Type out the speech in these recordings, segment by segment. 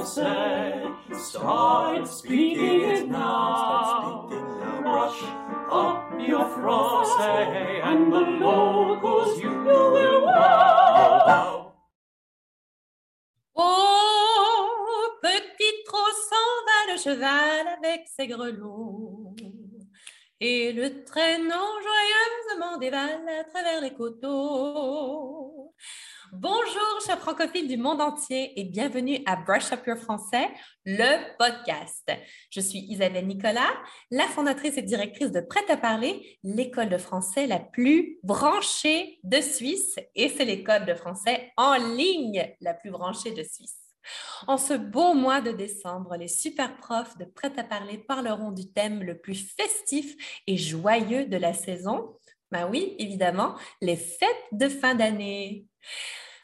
français. Start speaking it now. Brush up your français and the locals you will wow. Oh, petit s'en va le cheval avec ses grelots. Et le traîneau joyeusement dévale à travers les coteaux. Bonjour, chers francophiles du monde entier et bienvenue à Brush Up Your Français, le podcast. Je suis Isabelle Nicolas, la fondatrice et directrice de Prêt à parler, l'école de français la plus branchée de Suisse et c'est l'école de français en ligne la plus branchée de Suisse. En ce beau mois de décembre, les super profs de Prêt à parler parleront du thème le plus festif et joyeux de la saison. Ben oui, évidemment, les fêtes de fin d'année.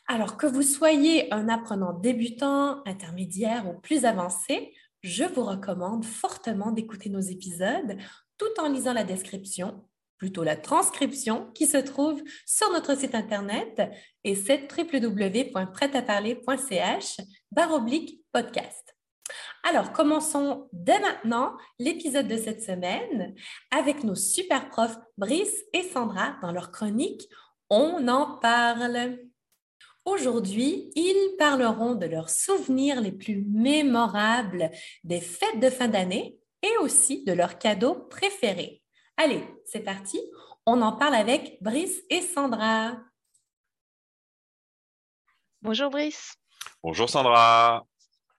Alors que vous soyez un apprenant débutant, intermédiaire ou plus avancé, je vous recommande fortement d'écouter nos épisodes tout en lisant la description, plutôt la transcription qui se trouve sur notre site internet et c'est www.prêtaparler.ch oblique podcast. Alors, commençons dès maintenant l'épisode de cette semaine avec nos super profs Brice et Sandra dans leur chronique On en parle. Aujourd'hui, ils parleront de leurs souvenirs les plus mémorables des fêtes de fin d'année et aussi de leurs cadeaux préférés. Allez, c'est parti. On en parle avec Brice et Sandra. Bonjour Brice. Bonjour Sandra.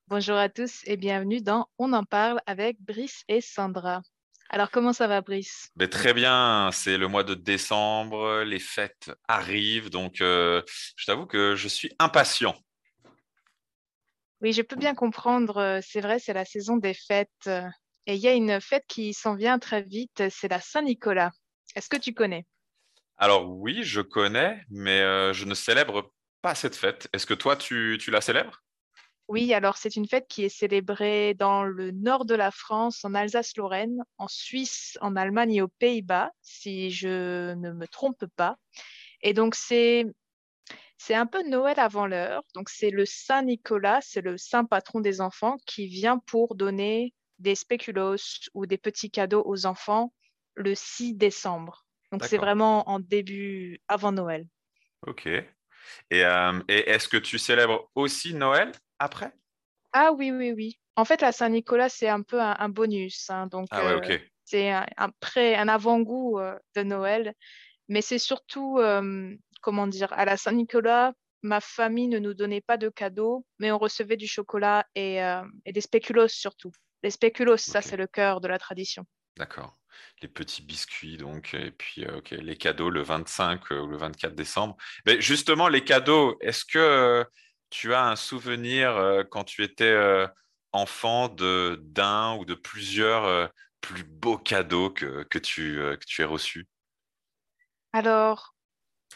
Bonjour à tous et bienvenue dans On en parle avec Brice et Sandra. Alors, comment ça va, Brice? Ben, Très bien, c'est le mois de décembre, les fêtes arrivent, donc euh, je t'avoue que je suis impatient. Oui, je peux bien comprendre, euh, c'est vrai, c'est la saison des fêtes. Et il y a une fête qui s'en vient très vite, c'est la Saint-Nicolas. Est-ce que tu connais? Alors oui, je connais, mais euh, je ne célèbre pas cette fête. Est-ce que toi, tu, tu la célèbres? Oui, alors c'est une fête qui est célébrée dans le nord de la France, en Alsace-Lorraine, en Suisse, en Allemagne et aux Pays-Bas, si je ne me trompe pas. Et donc c'est c'est un peu Noël avant l'heure. Donc c'est le Saint Nicolas, c'est le saint patron des enfants qui vient pour donner des spéculoos ou des petits cadeaux aux enfants le 6 décembre. Donc c'est vraiment en début avant Noël. Ok. Et, euh, et est-ce que tu célèbres aussi Noël après? Ah oui, oui, oui. En fait, la Saint-Nicolas, c'est un peu un, bonus. Hein, donc, ah euh, c'est un, un avant-goût euh, de Noël. Mais c'est surtout, comment dire, à la Saint-Nicolas, ma famille ne nous donnait pas de cadeaux, mais on recevait du chocolat et, des spéculoos surtout. Les spéculoos, ça, c'est le cœur de la tradition. D'accord. Les petits biscuits, donc, et puis les cadeaux le 25 ou le 24 décembre. Mais justement, les cadeaux, est-ce que tu as un souvenir euh, quand tu étais euh, enfant de d'un ou de plusieurs euh, plus beaux cadeaux que, que tu, que tu as reçus? Alors,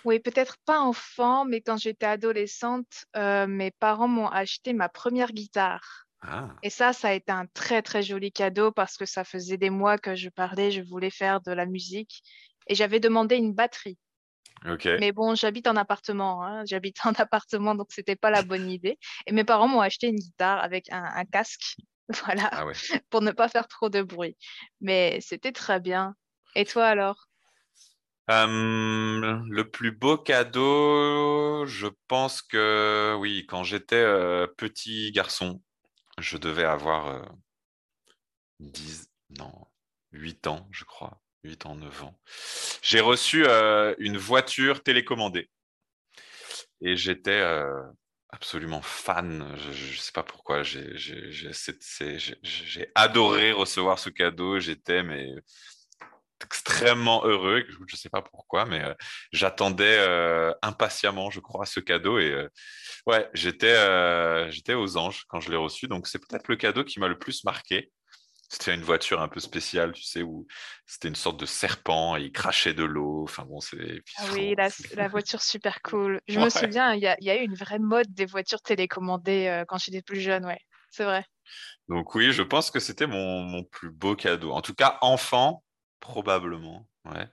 oui, peut-être pas enfant, mais quand j'étais adolescente, mes parents m'ont acheté ma première guitare. Ah. Et ça, ça a été un très, très joli cadeau parce que ça faisait des mois que je parlais, je voulais faire de la musique. Et j'avais demandé une batterie. Mais bon, j'habite en appartement. Hein. J'habite en appartement, donc c'était pas la bonne idée. Et mes parents m'ont acheté une guitare avec un, casque, voilà, ah pour ne pas faire trop de bruit. Mais c'était très bien. Et toi alors? Le plus beau cadeau, je pense que oui, quand j'étais euh, petit garçon, je devais avoir 10, euh, non, 8 ans, je crois. 8 ans, 9 ans. J'ai reçu euh, une voiture télécommandée. Et j'étais euh, absolument fan. Je ne sais pas pourquoi. J'ai adoré recevoir ce cadeau. J'étais mais extrêmement heureux. Je ne sais pas pourquoi, mais euh, j'attendais impatiemment, je crois, ce cadeau. Et ouais, j'étais j'étais aux anges quand je l'ai reçu. Donc c'est peut-être le cadeau qui m'a le plus marqué. C'était une voiture un peu spéciale, tu sais, où c'était une sorte de serpent et il crachait de l'eau. Enfin bon, c'est. Ah oui, la, voiture super cool. Je me souviens, il y, a, eu une vraie mode des voitures télécommandées euh, quand j'étais plus jeune, ouais, c'est vrai. Donc oui, je pense que c'était mon, plus beau cadeau. En tout cas, enfant, probablement. Ouais.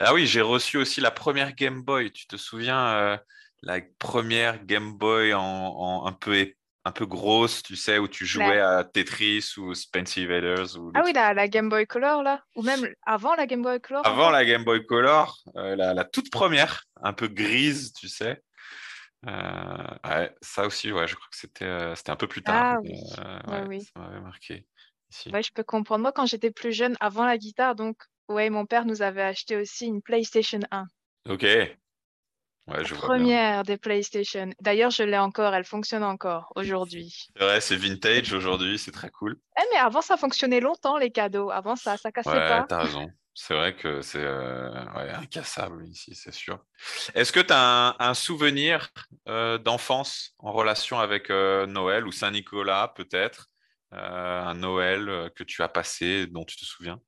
Ah oui, j'ai reçu aussi la première Game Boy. Tu te souviens, euh, la première Game Boy en, un peu un peu grosse, tu sais, où tu jouais à Tetris ou Space Invaders. Ou ah oui, la, la, Game Boy Color, là Ou même avant la Game Boy Color Avant la Game Boy Color, euh, la, toute première, un peu grise, tu sais. Euh, ça aussi, ouais, je crois que c'était euh, un peu plus tard. Ah oui, oui. Ça m'avait marqué. Ici. Ouais, je peux comprendre. Moi, quand j'étais plus jeune, avant la guitare, donc, ouais, mon père nous avait acheté aussi une PlayStation 1. Ok. Ouais, je première des PlayStation. D'ailleurs, je l'ai encore, elle fonctionne encore aujourd'hui. Ouais, c'est vintage aujourd'hui, c'est très cool. Eh, mais avant, ça fonctionnait longtemps, les cadeaux. Avant, ça, ça cassait ouais, pas. T'as raison. C'est vrai que c'est euh, incassable ici, c'est sûr. Est-ce que tu as un, souvenir euh, d'enfance en relation avec euh, Noël ou Saint-Nicolas, peut-être? Un Noël que tu as passé, dont tu te souviens?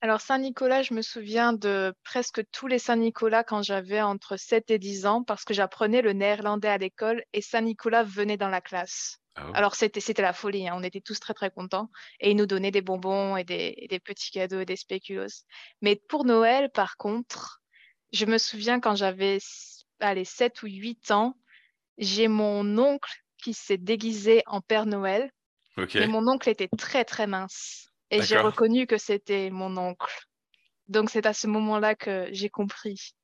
Alors, Saint-Nicolas, je me souviens de presque tous les Saint-Nicolas quand j'avais entre 7 et 10 ans parce que j'apprenais le néerlandais à l'école et Saint-Nicolas venait dans la classe. Ah Alors, c'était, c'était la folie, hein. on était tous très très contents et il nous donnait des bonbons et des, petits cadeaux et des spéculoos. Mais pour Noël, par contre, je me souviens quand j'avais allez, 7 ou 8 ans, j'ai mon oncle qui s'est déguisé en Père Noël. Et mon oncle était très très mince. Et j'ai reconnu que c'était mon oncle. Donc c'est à ce moment-là que j'ai compris.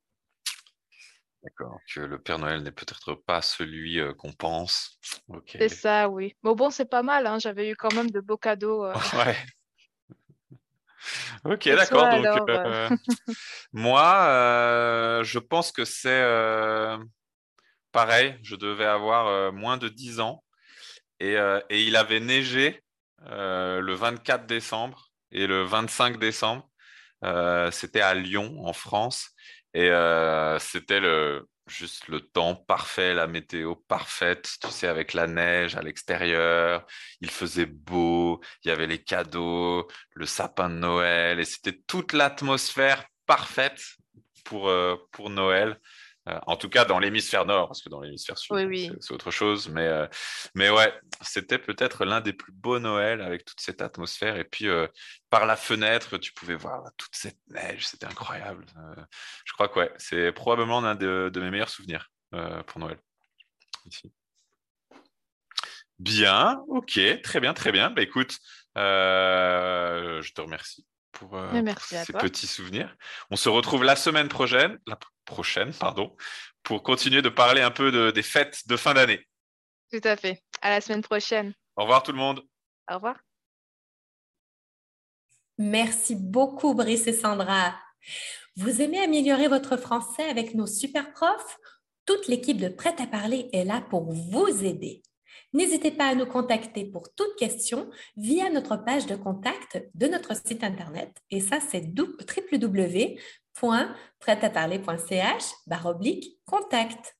D'accord, que le Père Noël n'est peut-être pas celui euh, qu'on pense. C'est ça, oui. Mais bon, c'est pas mal, hein. j'avais eu quand même de beaux cadeaux. Euh. Ouais. ok, d'accord. Donc, euh, moi, je pense que c'est pareil. Je devais avoir moins de 10 ans et, et il avait neigé euh, le 24 décembre et le 25 décembre. Euh, c'était à Lyon, en France. Et euh, c'était juste le temps parfait, la météo parfaite, tu sais, avec la neige à l'extérieur. Il faisait beau, il y avait les cadeaux, le sapin de Noël, et c'était toute l'atmosphère parfaite pour Noël. Euh, en tout cas, dans l'hémisphère nord, parce que dans l'hémisphère sud, c'est autre chose. Mais, euh, mais ouais, c'était peut-être l'un des plus beaux Noëls avec toute cette atmosphère. Et puis, euh, par la fenêtre, tu pouvais voir toute cette neige. C'était incroyable. je crois que ouais, c'est probablement l'un de, mes meilleurs souvenirs pour Noël. Ici. Bien, ok, très bien, très bien. Bah, écoute, je te remercie pour, ces petits souvenirs. On se retrouve la semaine prochaine, la prochaine, pardon, pour continuer de parler un peu des fêtes de fin d'année. Tout à fait. À la semaine prochaine. Au revoir tout le monde. Au revoir. Merci beaucoup, Brice et Sandra. Vous aimez améliorer votre français avec nos super profs? Toute l'équipe de Prêt à parler est là pour vous aider. N'hésitez pas à nous contacter pour toute question via notre page de contact de notre site internet. Et ça, c'est www.prêtaparler.ch contact.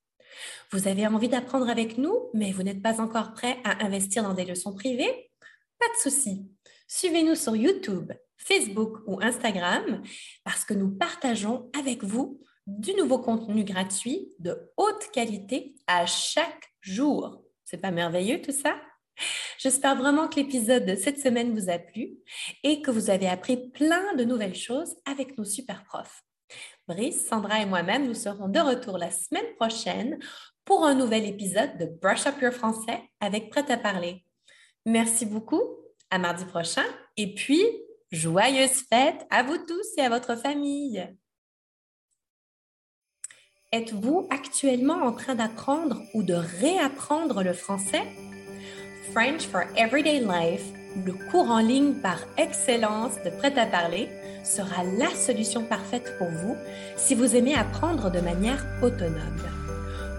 Vous avez envie d'apprendre avec nous, mais vous n'êtes pas encore prêt à investir dans des leçons privées? Pas de souci. Suivez-nous sur YouTube, Facebook ou Instagram parce que nous partageons avec vous du nouveau contenu gratuit de haute qualité à chaque jour. Pas merveilleux tout ça? J'espère vraiment que l'épisode de cette semaine vous a plu et que vous avez appris plein de nouvelles choses avec nos super profs. Brice, Sandra et moi-même, nous serons de retour la semaine prochaine pour un nouvel épisode de Brush Up Your Français avec Prêt à parler. Merci beaucoup, à mardi prochain et puis joyeuses fêtes à vous tous et à votre famille. Êtes-vous actuellement en train d'apprendre ou de réapprendre le français? French for Everyday Life, le cours en ligne par excellence de prêt à parler, sera la solution parfaite pour vous si vous aimez apprendre de manière autonome.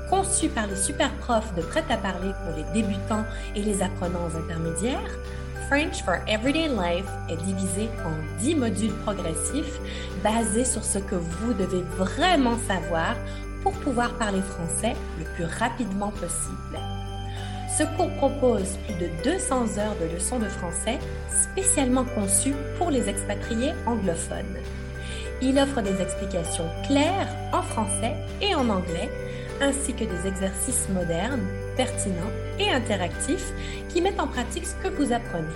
Conçu par les super profs de prêt à parler pour les débutants et les apprenants intermédiaires, French for Everyday Life est divisé en 10 modules progressifs basés sur ce que vous devez vraiment savoir pour pouvoir parler français le plus rapidement possible. Ce cours propose plus de 200 heures de leçons de français spécialement conçues pour les expatriés anglophones. Il offre des explications claires en français et en anglais, ainsi que des exercices modernes, pertinents et interactifs qui mettent en pratique ce que vous apprenez.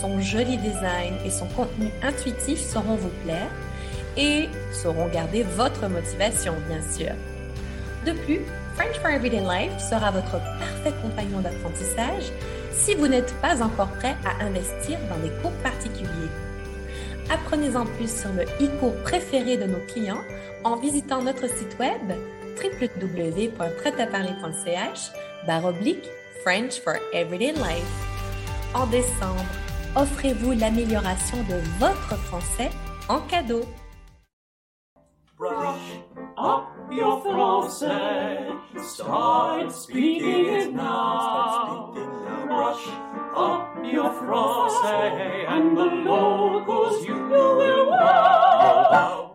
Son joli design et son contenu intuitif sauront vous plaire et sauront garder votre motivation, bien sûr. De plus, French for Everyday Life sera votre parfait compagnon d'apprentissage si vous n'êtes pas encore prêt à investir dans des cours particuliers. Apprenez en plus sur le e-cours préféré de nos clients en visitant notre site web www.prêtaparler.ch baroblique French for Everyday Life. En décembre, offrez-vous l'amélioration de votre français en cadeau. Brush up your français. Start speaking it now. Brush up your français and the locals you will wow.